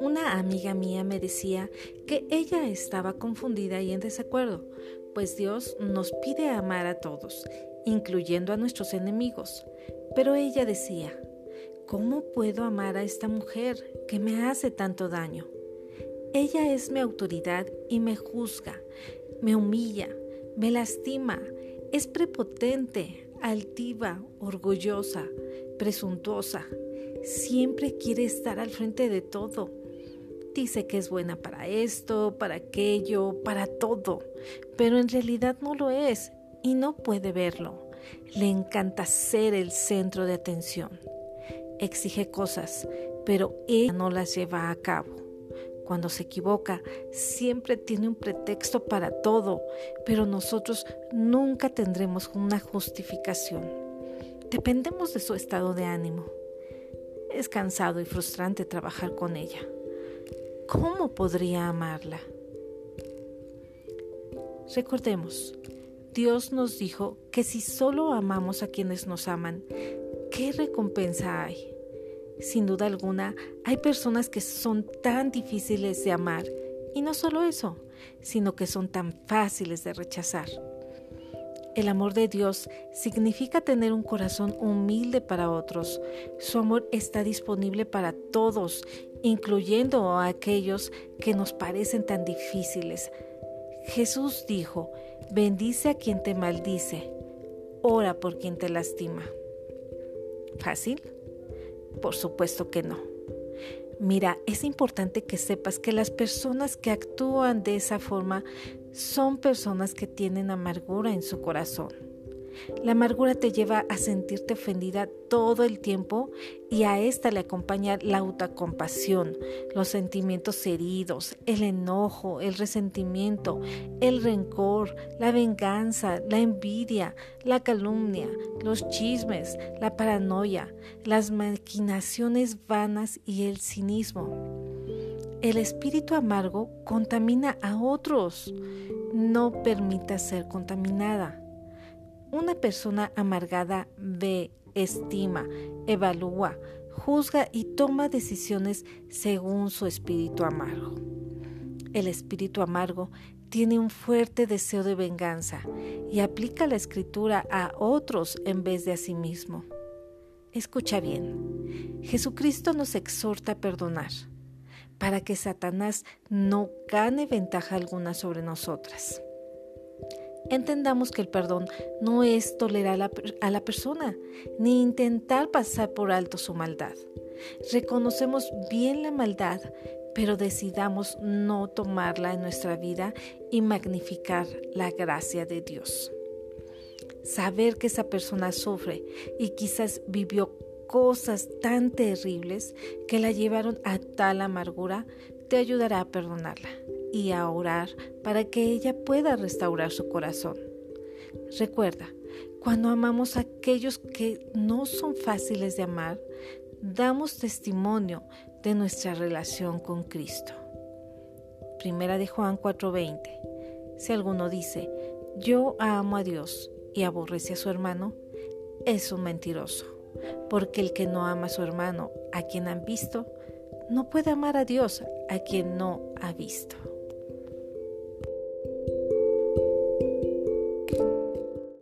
Una amiga mía me decía que ella estaba confundida y en desacuerdo, pues Dios nos pide amar a todos, incluyendo a nuestros enemigos. Pero ella decía, ¿cómo puedo amar a esta mujer que me hace tanto daño? Ella es mi autoridad y me juzga, me humilla, me lastima, es prepotente, altiva, orgullosa, presuntuosa. Siempre quiere estar al frente de todo. Dice que es buena para esto, para aquello, para todo, pero en realidad no lo es y no puede verlo. Le encanta ser el centro de atención. Exige cosas, pero ella no las lleva a cabo. Cuando se equivoca, siempre tiene un pretexto para todo, pero nosotros nunca tendremos una justificación. Dependemos de su estado de ánimo. Es cansado y frustrante trabajar con ella. ¿Cómo podría amarla? Recordemos, Dios nos dijo que si solo amamos a quienes nos aman, ¿qué recompensa hay? Sin duda alguna, hay personas que son tan difíciles de amar y no solo eso, sino que son tan fáciles de rechazar. El amor de Dios significa tener un corazón humilde para otros. Su amor está disponible para todos, incluyendo a aquellos que nos parecen tan difíciles. Jesús dijo, bendice a quien te maldice, ora por quien te lastima. ¿Fácil? Por supuesto que no. Mira, es importante que sepas que las personas que actúan de esa forma son personas que tienen amargura en su corazón. La amargura te lleva a sentirte ofendida todo el tiempo y a esta le acompaña la autocompasión, los sentimientos heridos, el enojo, el resentimiento, el rencor, la venganza, la envidia, la calumnia, los chismes, la paranoia, las maquinaciones vanas y el cinismo. El espíritu amargo contamina a otros. No permita ser contaminada. Una persona amargada ve, estima, evalúa, juzga y toma decisiones según su espíritu amargo. El espíritu amargo tiene un fuerte deseo de venganza y aplica la escritura a otros en vez de a sí mismo. Escucha bien, Jesucristo nos exhorta a perdonar para que Satanás no gane ventaja alguna sobre nosotras. Entendamos que el perdón no es tolerar a la, persona, ni intentar pasar por alto su maldad. Reconocemos bien la maldad, pero decidamos no tomarla en nuestra vida y magnificar la gracia de Dios. Saber que esa persona sufre y quizás vivió cosas tan terribles que la llevaron a tal amargura te ayudará a perdonarla y a orar para que ella pueda restaurar su corazón. Recuerda, cuando amamos a aquellos que no son fáciles de amar, damos testimonio de nuestra relación con Cristo. Primera de Juan 4:20. Si alguno dice, yo amo a Dios y aborrece a su hermano, es un mentiroso, porque el que no ama a su hermano, a quien han visto, no puede amar a Dios, a quien no ha visto.